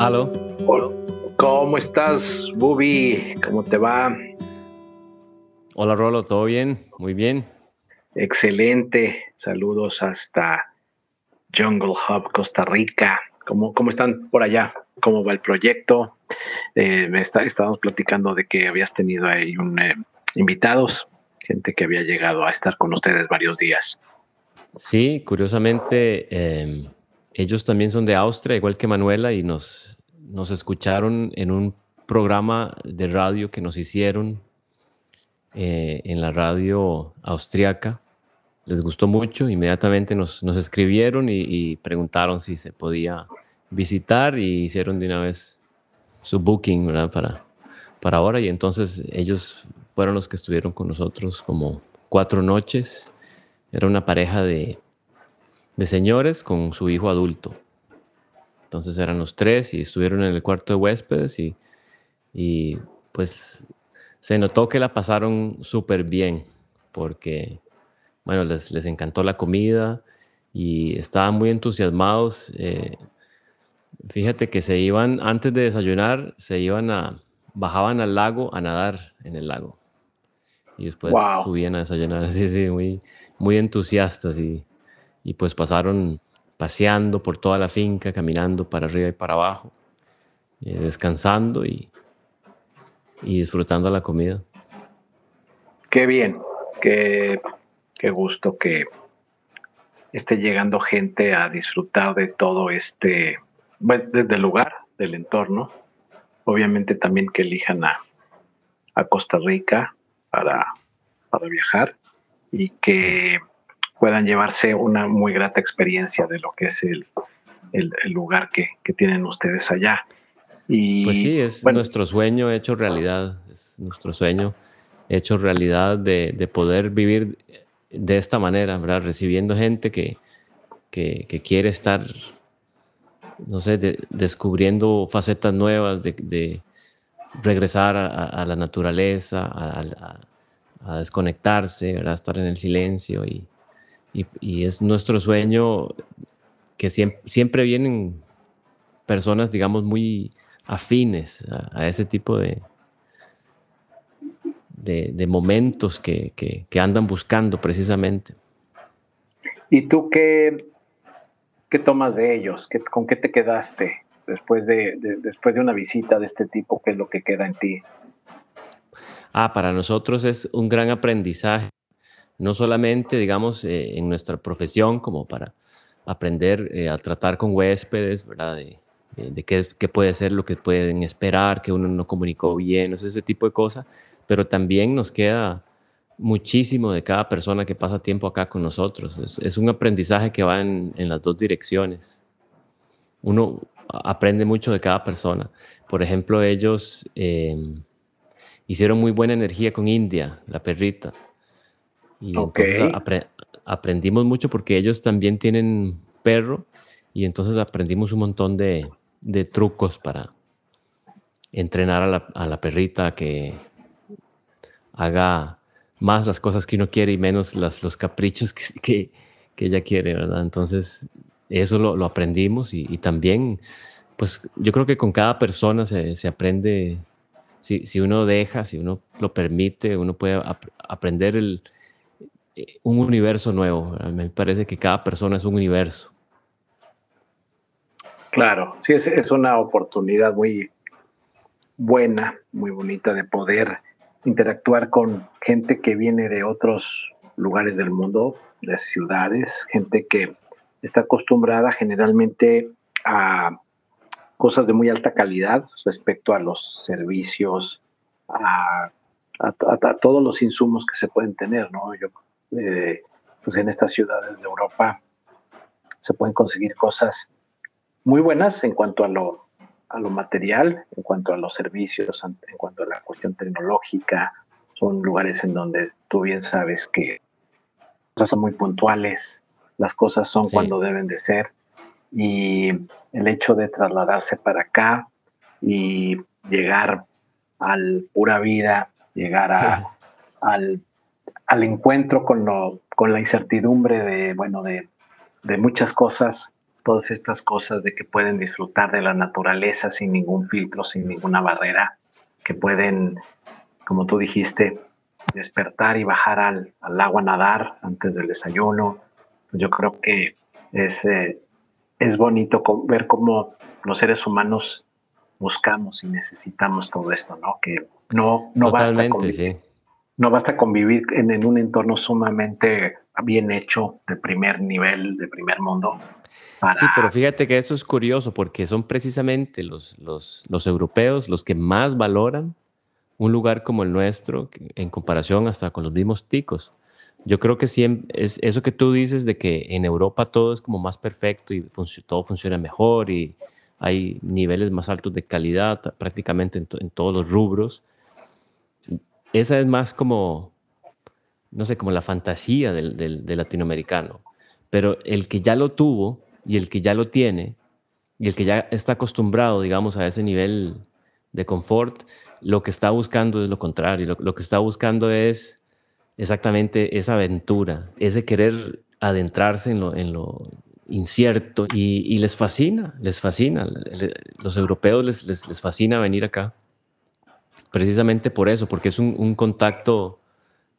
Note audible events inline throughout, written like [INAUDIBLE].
Aló. ¿Cómo estás, Bubi? ¿Cómo te va? Hola, Rolo, ¿todo bien? Muy bien. Excelente. Saludos hasta Jungle Hub, Costa Rica. ¿Cómo, cómo están por allá? ¿Cómo va el proyecto? Eh, me está, estábamos platicando de que habías tenido ahí un, eh, invitados, gente que había llegado a estar con ustedes varios días. Sí, curiosamente, em, ellos también son de Austria, igual que Manuela, y nos, nos escucharon en un programa de radio que nos hicieron eh, en la radio austriaca. Les gustó mucho, inmediatamente nos, nos escribieron y, preguntaron si se podía visitar y hicieron de una vez su booking Para, para ahora. Y entonces ellos fueron los que estuvieron con nosotros como cuatro noches. Era una pareja de, de señores con su hijo adulto. Entonces eran los tres y estuvieron en el cuarto de huéspedes y, y pues se notó que la pasaron súper bien porque, bueno, les, les, encantó la comida y estaban muy entusiasmados. Eh, fíjate que se iban, antes de desayunar, se iban a, bajaban al lago a nadar en el lago. Y después subían a desayunar, [LAUGHS] así, sí, muy, muy entusiastas y, y pues pasaron paseando por toda la finca, caminando para arriba y para abajo, eh, descansando y, y disfrutando la comida. Qué bien, qué, qué gusto que esté llegando gente a disfrutar de todo este, desde el lugar, del entorno. Obviamente también que elijan a, a Costa Rica para, para viajar y que puedan llevarse una muy grata experiencia de lo que es el, el, lugar que, que, tienen ustedes allá. Y, pues sí, es nuestro sueño hecho realidad, es nuestro sueño hecho realidad de, de poder vivir de esta manera, ¿verdad? Recibiendo gente que, que, que quiere estar, no sé, descubriendo facetas nuevas, de, de regresar a, a, la naturaleza, a, a, desconectarse, ¿verdad? Estar en el silencio y, y, es nuestro sueño que siempre, siempre, vienen personas, digamos, muy afines a, ese tipo de, de, momentos que, que, andan buscando precisamente. ¿Y tú qué, qué tomas de ellos? ¿Qué, ¿Con qué te quedaste después de, después de una visita de este tipo? ¿Qué es lo que queda en ti? Ah, para nosotros es un gran aprendizaje no solamente, digamos, eh, en nuestra profesión como para aprender eh, a tratar con huéspedes, ¿verdad? De, qué, puede ser lo que pueden esperar, que uno no comunicó bien, ese tipo de cosas, pero también nos queda muchísimo de cada persona que pasa tiempo acá con nosotros. Es, un aprendizaje que va en, las dos direcciones. Uno aprende mucho de cada persona. Por ejemplo, ellos eh, hicieron muy buena energía con India, la perrita. Y entonces aprendimos mucho porque ellos también tienen perro y entonces aprendimos un montón de, de trucos para entrenar a la, a la, perrita que haga más las cosas que uno quiere y menos las, los caprichos que, que, que ella quiere, ¿verdad? Entonces, eso lo, lo aprendimos y, y, también, pues yo creo que con cada persona se, se aprende, si, si, uno deja, si uno lo permite, uno puede ap aprender el, un universo nuevo. Me parece que cada persona es un universo. Claro, sí, es, es una oportunidad muy buena, muy bonita de poder interactuar con gente que viene de otros lugares del mundo, de ciudades, gente que está acostumbrada generalmente a cosas de muy alta calidad respecto a los servicios, a, a, todos los insumos que se pueden tener, ¿no? Yo eh, pues en estas ciudades de Europa se pueden conseguir cosas muy buenas en cuanto a lo, a lo material, en cuanto a los servicios, en cuanto a la cuestión tecnológica. Son lugares en donde tú bien sabes que las cosas son muy puntuales, las cosas son cuando deben de ser y el hecho de trasladarse para acá y llegar al pura vida, llegar a, [LAUGHS] al al encuentro con, lo, con la incertidumbre de, bueno, de, de muchas cosas todas estas cosas de que pueden disfrutar de la naturaleza sin ningún filtro, sin ninguna barrera, que pueden, como tú dijiste, despertar y bajar al, agua a nadar antes del desayuno. Yo creo que es, eh, es bonito ver cómo los seres humanos buscamos y necesitamos todo esto, ¿no? Que no, no basta convivir, no basta convivir en, en, un entorno sumamente bien hecho, de primer nivel, de primer mundo. Sí, pero fíjate que esto es curioso porque son precisamente los, los, los europeos los que más valoran un lugar como el nuestro en comparación hasta con los mismos ticos. Yo creo que siempre es eso que tú dices de que en Europa todo es como más perfecto y todo funciona mejor y hay niveles más altos de calidad prácticamente en, todos los rubros. Esa es más como, no sé, como la fantasía del, latinoamericano. Pero el que ya lo tuvo y el que ya lo tiene y el que ya está acostumbrado, digamos, a ese nivel de confort, lo que está buscando es lo contrario. Lo, que está buscando es exactamente esa aventura, ese querer adentrarse en lo, en lo incierto y, les fascina, les fascina. Los europeos les, les, fascina venir acá. Precisamente por eso, porque es un, contacto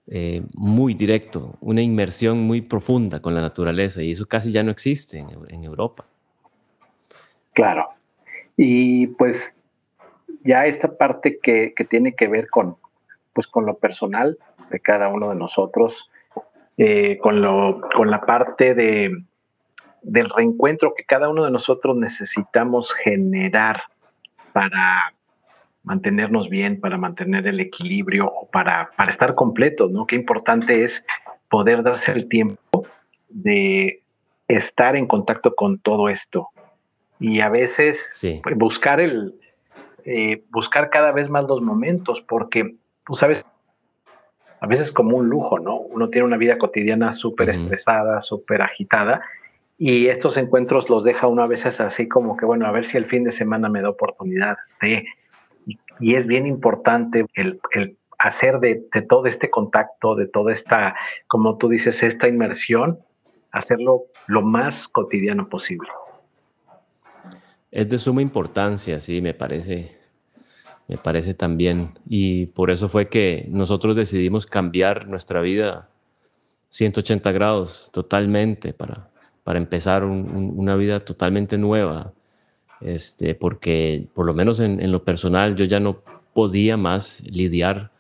eh, muy directo, una inmersión muy profunda con la naturaleza y eso casi ya no existe en, Europa. Claro. Y pues ya esta parte que, tiene que ver con, pues, con lo personal de cada uno de nosotros, eh, con, lo, con la parte de, del reencuentro que cada uno de nosotros necesitamos generar para mantenernos bien, para mantener el equilibrio o para, para estar completos, ¿no? Qué importante es poder darse el tiempo de estar en contacto con todo esto. Y a veces pues, buscar el, eh, buscar cada vez más los momentos, porque tú sabes, a veces como un lujo, ¿no? Uno tiene una vida cotidiana súper estresada, súper agitada, y estos encuentros los deja uno a veces así como que, bueno, a ver si el fin de semana me da oportunidad de... Y, es bien importante el, hacer de, de, todo este contacto, de toda esta, como tú dices, esta inmersión, hacerlo lo más cotidiano posible. Es de suma importancia, sí, me parece, me parece también. Y por eso fue que nosotros decidimos cambiar nuestra vida 180 grados totalmente para, para empezar una vida totalmente nueva. Este, porque por lo menos en, lo personal yo ya no podía más lidiar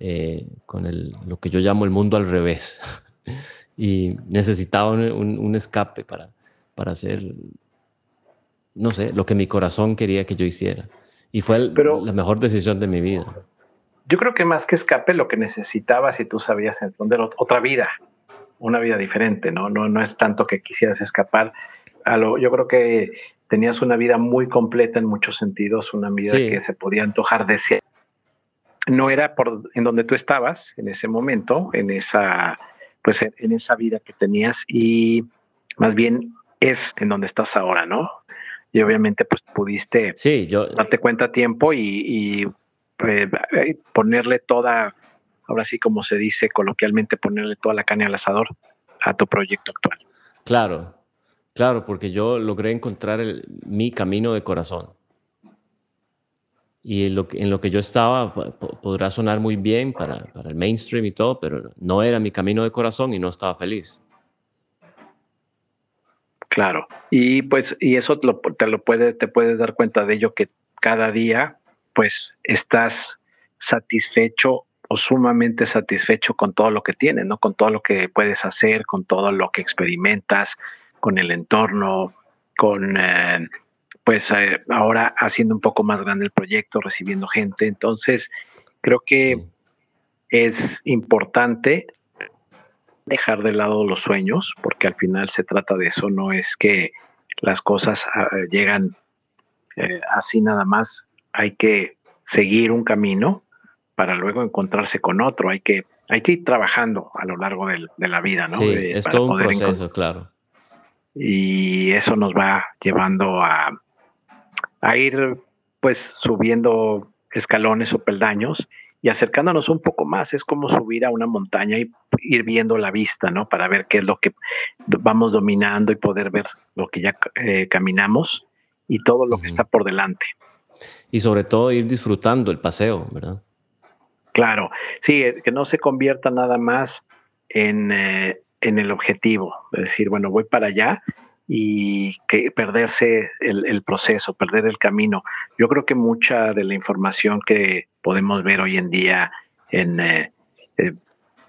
eh, con el, lo que yo llamo el mundo al revés. [LAUGHS] y necesitaba un, un escape para, para hacer no sé, lo que mi corazón quería que yo hiciera. Y fue la mejor decisión de mi vida. Yo creo que más que escape, lo que necesitabas y tú sabías entender otra vida, una vida diferente, ¿no? No, no es tanto que quisieras escapar. A lo, yo creo que tenías una vida muy completa en muchos sentidos, una vida que se podía antojar de ser. No era por en donde tú estabas en ese momento, en esa, pues en esa vida que tenías y más bien es en donde estás ahora, ¿no? y obviamente pues pudiste sí, yo, darte cuenta a tiempo y, eh, eh, ponerle toda, ahora sí como se dice coloquialmente, ponerle toda la caña al asador a tu proyecto actual. Claro, claro, porque yo logré encontrar mi camino de corazón. Y en lo, que, en lo que yo estaba podrá sonar muy bien para, para el mainstream y todo, pero no era mi camino de corazón y no estaba feliz. Claro. Y pues, y eso te lo puedes, te puedes dar cuenta de ello que cada día, pues, estás satisfecho o sumamente satisfecho con todo lo que tienes, ¿no? Con todo lo que puedes hacer, con todo lo que experimentas, con el entorno, con, eh, pues, eh, ahora haciendo un poco más grande el proyecto, recibiendo gente. Entonces, creo que es importante dejar de lado los sueños, porque al final se trata de eso, no es que las cosas ah, llegan eh, así nada más, hay que seguir un camino para luego encontrarse con otro, hay que, hay que ir trabajando a lo largo de la vida, ¿no? Sí, es todo un proceso, claro. Y eso nos va llevando a, a ir pues subiendo escalones o peldaños y acercándonos un poco más es como subir a una montaña y ir viendo la vista, ¿no? Para ver qué es lo que vamos dominando y poder ver lo que ya eh, caminamos y todo lo que está por delante. Y sobre todo ir disfrutando el paseo, ¿verdad? Claro, sí, eh, que no se convierta nada más en, eh, en el objetivo, decir, bueno, voy para allá y que perderse el, proceso, perder el camino. Yo creo que mucha de la información que podemos ver hoy en día en, eh, eh,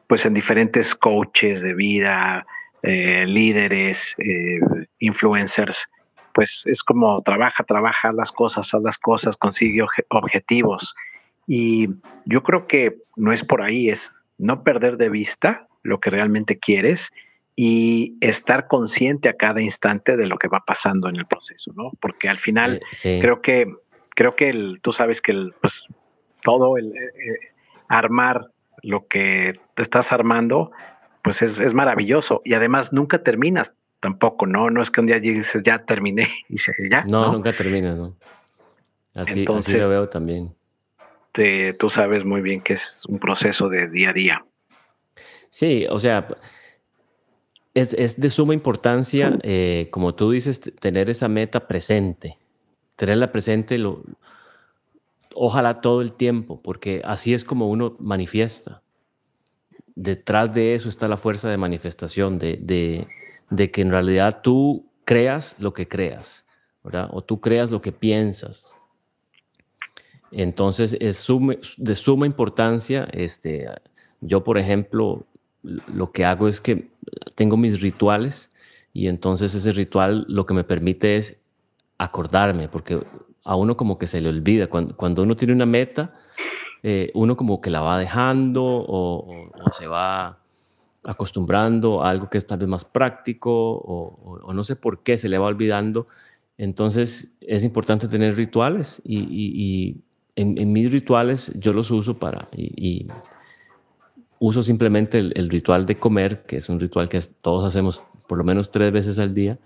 pues en diferentes coaches de vida, eh, líderes, influencers, pues es como trabaja, trabaja las cosas, haz las cosas, consigue objetivos. Y yo creo que no es por ahí, es no perder de vista lo que realmente quieres y estar consciente a cada instante de lo que va pasando en el proceso, ¿no? Porque al final eh, creo que creo que el, tú sabes que el, pues todo el eh, eh, armar lo que te estás armando, pues es, maravilloso y además nunca terminas tampoco, ¿no? No es que un día dices ya terminé [LAUGHS] y se ya. No, nunca terminas, ¿no? Así, Entonces, lo veo también. tú sabes muy bien que es un proceso de día a día. Sí, o sea, es, de suma importancia, eh, como tú dices, tener esa meta presente, tenerla presente, lo, ojalá todo el tiempo, porque así es como uno manifiesta. Detrás de eso está la fuerza de manifestación, de, que en realidad tú creas lo que creas, ¿verdad? O tú creas lo que piensas. Entonces es de suma importancia, este, yo por ejemplo, lo que hago es que tengo mis rituales y entonces ese ritual lo que me permite es acordarme, porque a uno como que se le olvida. Cuando, uno tiene una meta, eh, uno como que la va dejando o, se va acostumbrando a algo que es tal vez más práctico o, no sé por qué se le va olvidando. Entonces es importante tener rituales y, en, mis rituales yo los uso para, uso simplemente el, ritual de comer, que es un ritual que todos hacemos por lo menos tres veces al día.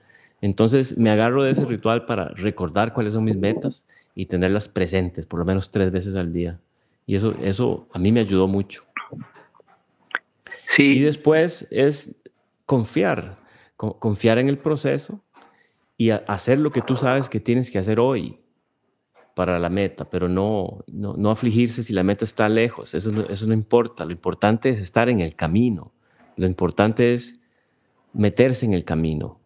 Entonces me agarro de ese ritual para recordar cuáles son mis metas y tenerlas presentes por lo menos tres veces al día. Y eso, eso a mí me ayudó mucho. Sí. Y después es confiar, confiar en el proceso y hacer lo que tú sabes que tienes que hacer hoy para la meta, pero no, no, afligirse si la meta está lejos, eso no, eso no importa, lo importante es estar en el camino, lo importante es meterse en el camino.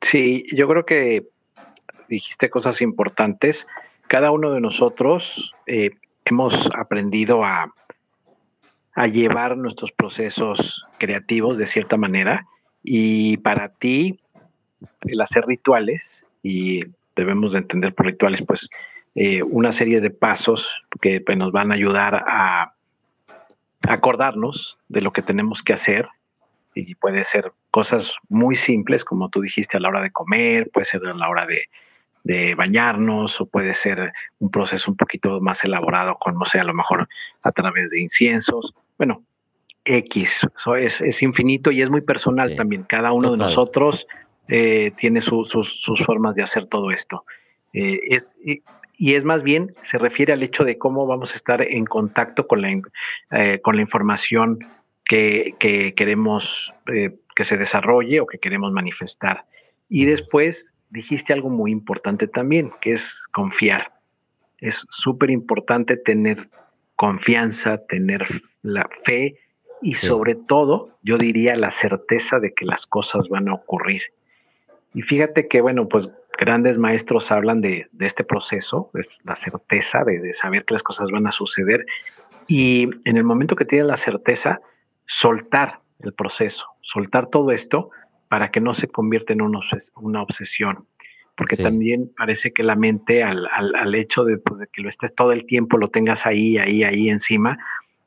Sí, yo creo que dijiste cosas importantes. Cada uno de nosotros eh, hemos aprendido a, a llevar nuestros procesos creativos de cierta manera y para ti el hacer rituales y debemos de entender por rituales, pues eh, una serie de pasos que pues, nos van a ayudar a acordarnos de lo que tenemos que hacer y puede ser cosas muy simples, como tú dijiste, a la hora de comer, puede ser a la hora de, bañarnos o puede ser un proceso un poquito más elaborado con, no sé, a lo mejor a través de inciensos. Bueno, X, eso es, infinito y es muy personal también. Cada uno de nosotros eh, tiene sus formas de hacer todo esto. Eh, es, y, es más bien, se refiere al hecho de cómo vamos a estar en contacto con la, eh, con la información que, queremos que se desarrolle o que queremos manifestar. Y después dijiste algo muy importante también, que es confiar. Es súper importante tener confianza, tener la fe y sobre todo, yo diría, la certeza de que las cosas van a ocurrir. Y fíjate que, bueno, pues grandes maestros hablan de, este proceso, es la certeza de, saber que las cosas van a suceder. Y en el momento que tienen la certeza, soltar el proceso, soltar todo esto para que no se convierta en una obsesión. Porque también parece que la mente, al, hecho pues, de, que lo estés todo el tiempo, lo tengas ahí, ahí, ahí encima,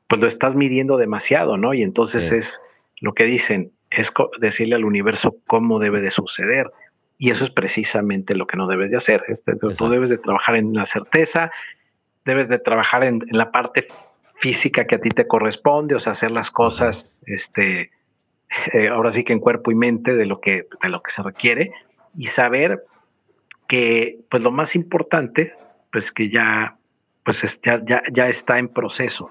pues lo estás midiendo demasiado, ¿no? Y entonces es lo que dicen, es decirle al universo cómo debe de suceder. Y eso es precisamente lo que no debes de hacer. Este, tú debes de trabajar en la certeza, debes de trabajar en, la parte física que a ti te corresponde, o sea, hacer las cosas, este, eh, ahora sí que en cuerpo y mente de lo que, de lo que se requiere y saber que, pues lo más importante, pues que ya pues ya, ya, ya está en proceso,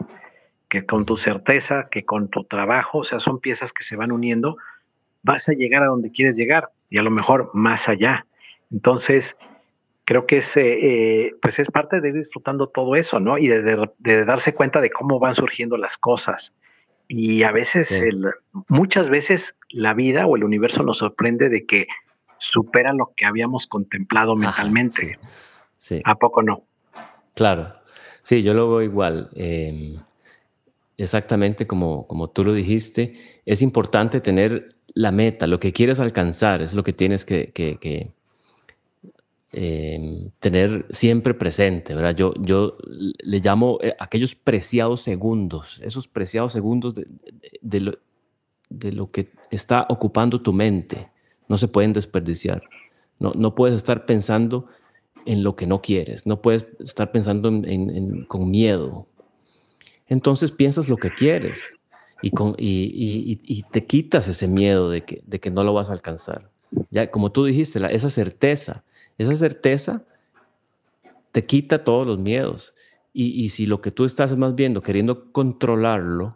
que con tu certeza, que con tu trabajo, o sea, son piezas que se van uniendo, vas a llegar a donde quieres llegar y a lo mejor más allá. Entonces, creo que es, eh, pues es parte de ir disfrutando todo eso, ¿no? Y de, darse cuenta de cómo van surgiendo las cosas. Y a veces, muchas veces la vida o el universo nos sorprende de que supera lo que habíamos contemplado mentalmente. sí, ¿A poco no? Claro. Sí, yo lo veo igual. Em, exactamente como, como tú lo dijiste, es importante tener la meta, lo que quieres alcanzar, es lo que tienes que, em, tener siempre presente, ¿verdad? Yo, yo le llamo eh, aquellos preciados segundos, esos preciados segundos de, lo, de, lo, que está ocupando tu mente, no se pueden desperdiciar. No, no puedes estar pensando en lo que no quieres, no puedes estar pensando con miedo. Entonces piensas lo que quieres y, te quitas ese miedo de que, no lo vas a alcanzar. Ya, como tú dijiste, esa certeza, esa certeza te quita todos los miedos. Y, si lo que tú estás más viendo, queriendo controlarlo,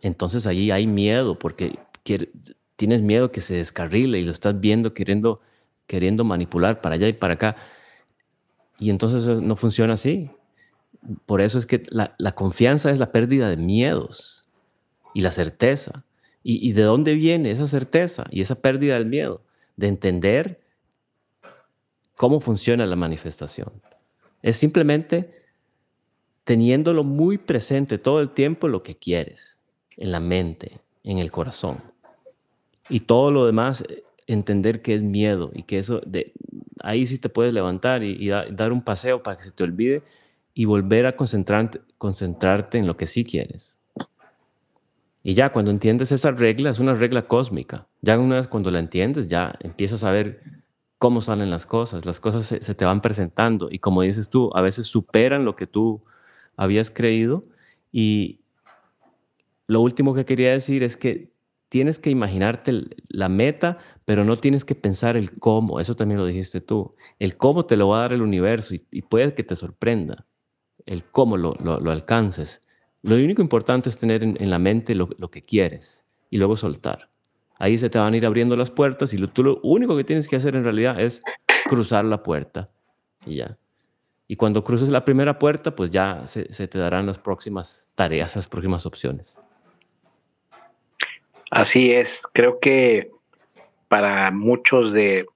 entonces ahí hay miedo porque tienes miedo que se descarrile y lo estás viendo queriendo, queriendo manipular para allá y para acá. Y entonces no funciona así. Por eso es que la, confianza es la pérdida de miedos y la certeza. ¿Y, de dónde viene esa certeza y esa pérdida del miedo? De entender cómo funciona la manifestación. Es simplemente teniéndolo muy presente todo el tiempo lo que quieres, en la mente, en el corazón. Y todo lo demás, entender que es miedo y que eso, de, ahí sí te puedes levantar y, dar un paseo para que se te olvide y volver a concentrarte, concentrarte en lo que sí quieres. Y ya cuando entiendes esa regla, es una regla cósmica. Ya una vez cuando la entiendes, ya empiezas a ver cómo salen las cosas. Las cosas se, te van presentando y como dices tú, a veces superan lo que tú habías creído. Y lo último que quería decir es que tienes que imaginarte la meta, pero no tienes que pensar el cómo. Eso también lo dijiste tú. El cómo te lo va a dar el universo y, y puede que te sorprenda el cómo lo, alcances. Lo único importante es tener en, la mente lo, que quieres y luego soltar. Ahí se te van a ir abriendo las puertas y lo, tú lo único que tienes que hacer en realidad es cruzar la puerta y ya. Y cuando cruces la primera puerta, pues ya se, te darán las próximas tareas, las próximas opciones. Así es, creo que para muchos de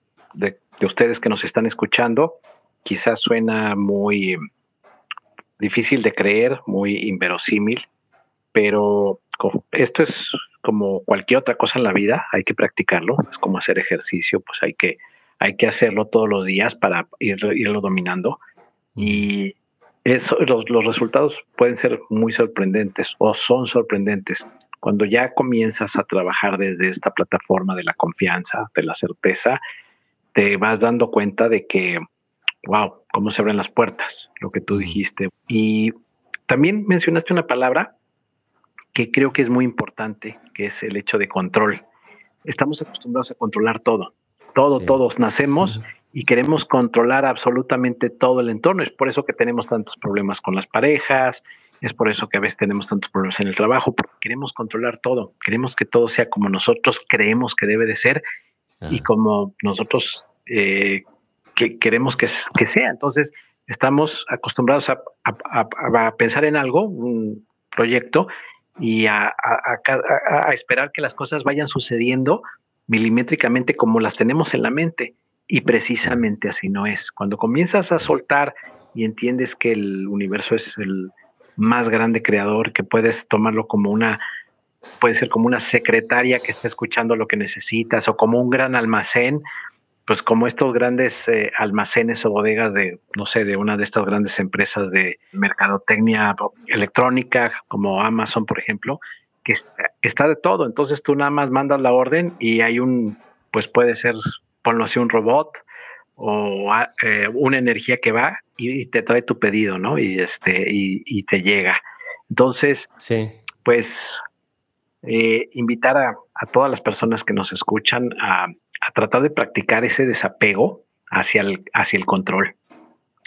ustedes que nos están escuchando, quizás suena muy difícil de creer, muy inverosímil, pero esto es como cualquier otra cosa en la vida, hay que practicarlo, es como hacer ejercicio, pues hay que, hay que hacerlo todos los días para irlo dominando. Y eso, los, los resultados pueden ser muy sorprendentes o son sorprendentes. Cuando ya comienzas a trabajar desde esta plataforma de la confianza, de la certeza, te vas dando cuenta de que wow, cómo se abren las puertas, lo que tú dijiste. Y también mencionaste una palabra que creo que es muy importante, que es el hecho de control. Estamos acostumbrados a controlar todo, todo, todos nacemos y queremos controlar absolutamente todo el entorno. Es por eso que tenemos tantos problemas con las parejas, es por eso que a veces tenemos tantos problemas en el trabajo, porque queremos controlar todo, queremos que todo sea como nosotros creemos que debe de ser y como nosotros eh, que queremos que, sea. Entonces, estamos acostumbrados a, pensar en algo, un proyecto, y a, esperar que las cosas vayan sucediendo milimétricamente como las tenemos en la mente. Y precisamente así no es. Cuando comienzas a soltar y entiendes que el universo es el más grande creador, que puedes tomarlo como una, puede ser como una secretaria que está escuchando lo que necesitas o como un gran almacén pues como estos grandes eh, almacenes o bodegas de, no sé, de una de estas grandes empresas de mercadotecnia electrónica, como Amazon, por ejemplo, que está de todo. Entonces tú nada más mandas la orden y hay un, pues puede ser, ponlo así, un robot o eh, una energía que va y, te trae tu pedido, ¿no? Y, este, y, te llega. Entonces, sí. pues eh, invitar a, a todas las personas que nos escuchan a a tratar de practicar ese desapego hacia el, hacia el control.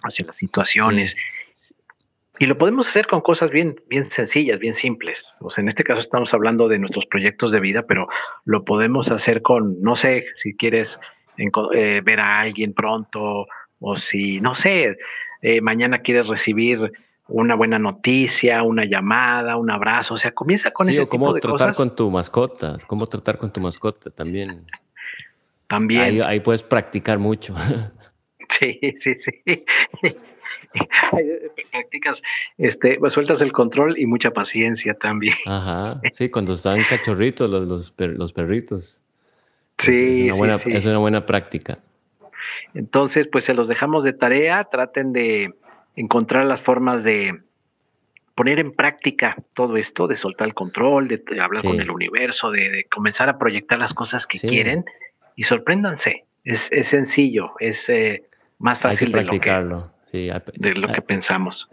hacia las situaciones. Y lo podemos hacer con cosas bien, bien sencillas, bien simples. O sea, en este caso estamos hablando de nuestros proyectos de vida, pero lo podemos hacer con, no sé, si quieres eh, ver a alguien pronto o si, no sé, eh, mañana quieres recibir una buena noticia, una llamada, un abrazo, o sea, comienza con sí, ese cómo tratar con tu mascota, cómo tratar con tu mascota también. También. Ahí, puedes practicar mucho. [LAUGHS] Sí, sí, sí. [LAUGHS] Practicas, este, pues sueltas el control y mucha paciencia también. Ajá, sí, cuando están cachorritos los, los, perritos. Sí, es, una buena, es una buena práctica. Entonces, pues se los dejamos de tarea, traten de encontrar las formas de poner en práctica todo esto, de soltar el control, de, hablar con el universo, de, comenzar a proyectar las cosas que quieren y sorpréndanse. Es, sencillo, es eh, más fácil de lo que, de lo que pensamos.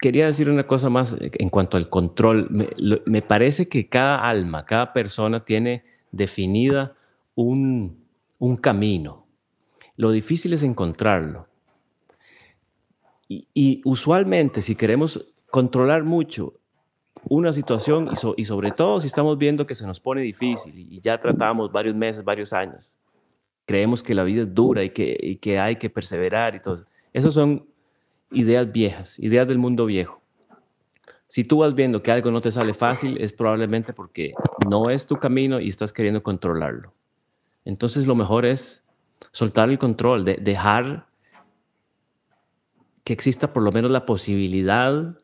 Quería decir una cosa más en cuanto al control. Me, me parece que cada alma, cada persona tiene definida un, un camino. Lo difícil es encontrarlo. Y, usualmente, si queremos controlar mucho una situación y, sobre todo si estamos viendo que se nos pone difícil y ya tratamos varios meses, varios años, creemos que la vida es dura y que, que hay que perseverar y todo. Esas son ideas viejas, ideas del mundo viejo. Si tú vas viendo que algo no te sale fácil, es probablemente porque no es tu camino y estás queriendo controlarlo. Entonces lo mejor es soltar el control, de dejar que exista por lo menos la posibilidad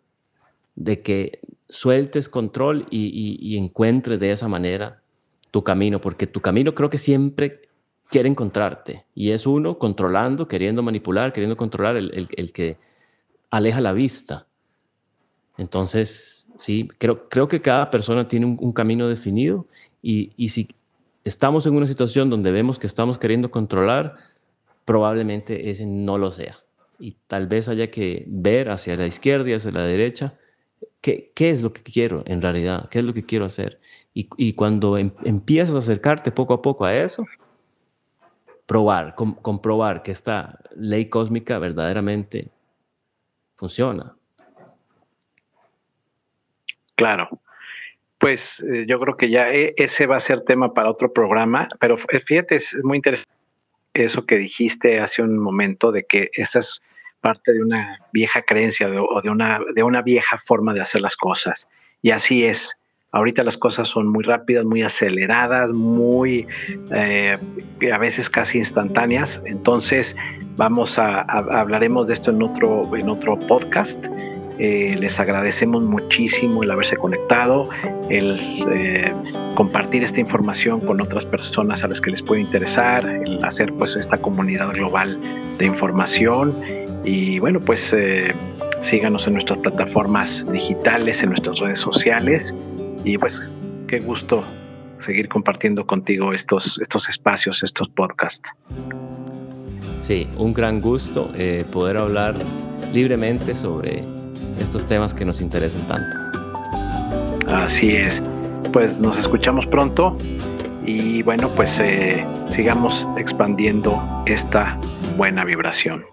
de que sueltes control y, encuentres de esa manera tu camino, porque tu camino creo que siempre quiere encontrarte y es uno controlando, queriendo manipular, queriendo controlar el, que aleja la vista. Entonces, sí, creo, creo que cada persona tiene un, camino definido y, y si estamos en una situación donde vemos que estamos queriendo controlar, probablemente ese no lo sea y tal vez haya que ver hacia la izquierda y hacia la derecha qué, qué es lo que quiero en realidad, qué es lo que quiero hacer. Y, y cuando em, empiezas a acercarte poco a poco a eso, probar, comprobar que esta ley cósmica verdaderamente funciona. Claro. Pues eh, yo creo que ya e, ese va a ser tema para otro programa, pero fíjate, es muy interesante eso que dijiste hace un momento de que esta es parte de una vieja creencia o de una, de una vieja forma de hacer las cosas. Y así es. Ahorita las cosas son muy rápidas, muy aceleradas, muy eh, a veces casi instantáneas. Entonces vamos a, hablaremos de esto en otro en otro podcast. Eh, les agradecemos muchísimo el haberse conectado, el eh, compartir esta información con otras personas a las que les puede interesar, el hacer pues esta comunidad global de información y bueno pues síganos en nuestras plataformas digitales, en nuestras redes sociales y pues qué gusto seguir compartiendo contigo estos, estos espacios, estos podcasts. Sí, un gran gusto poder hablar libremente sobre estos temas que nos interesan tanto. Así es. Pues nos escuchamos pronto y bueno, pues eh, sigamos expandiendo esta buena vibración.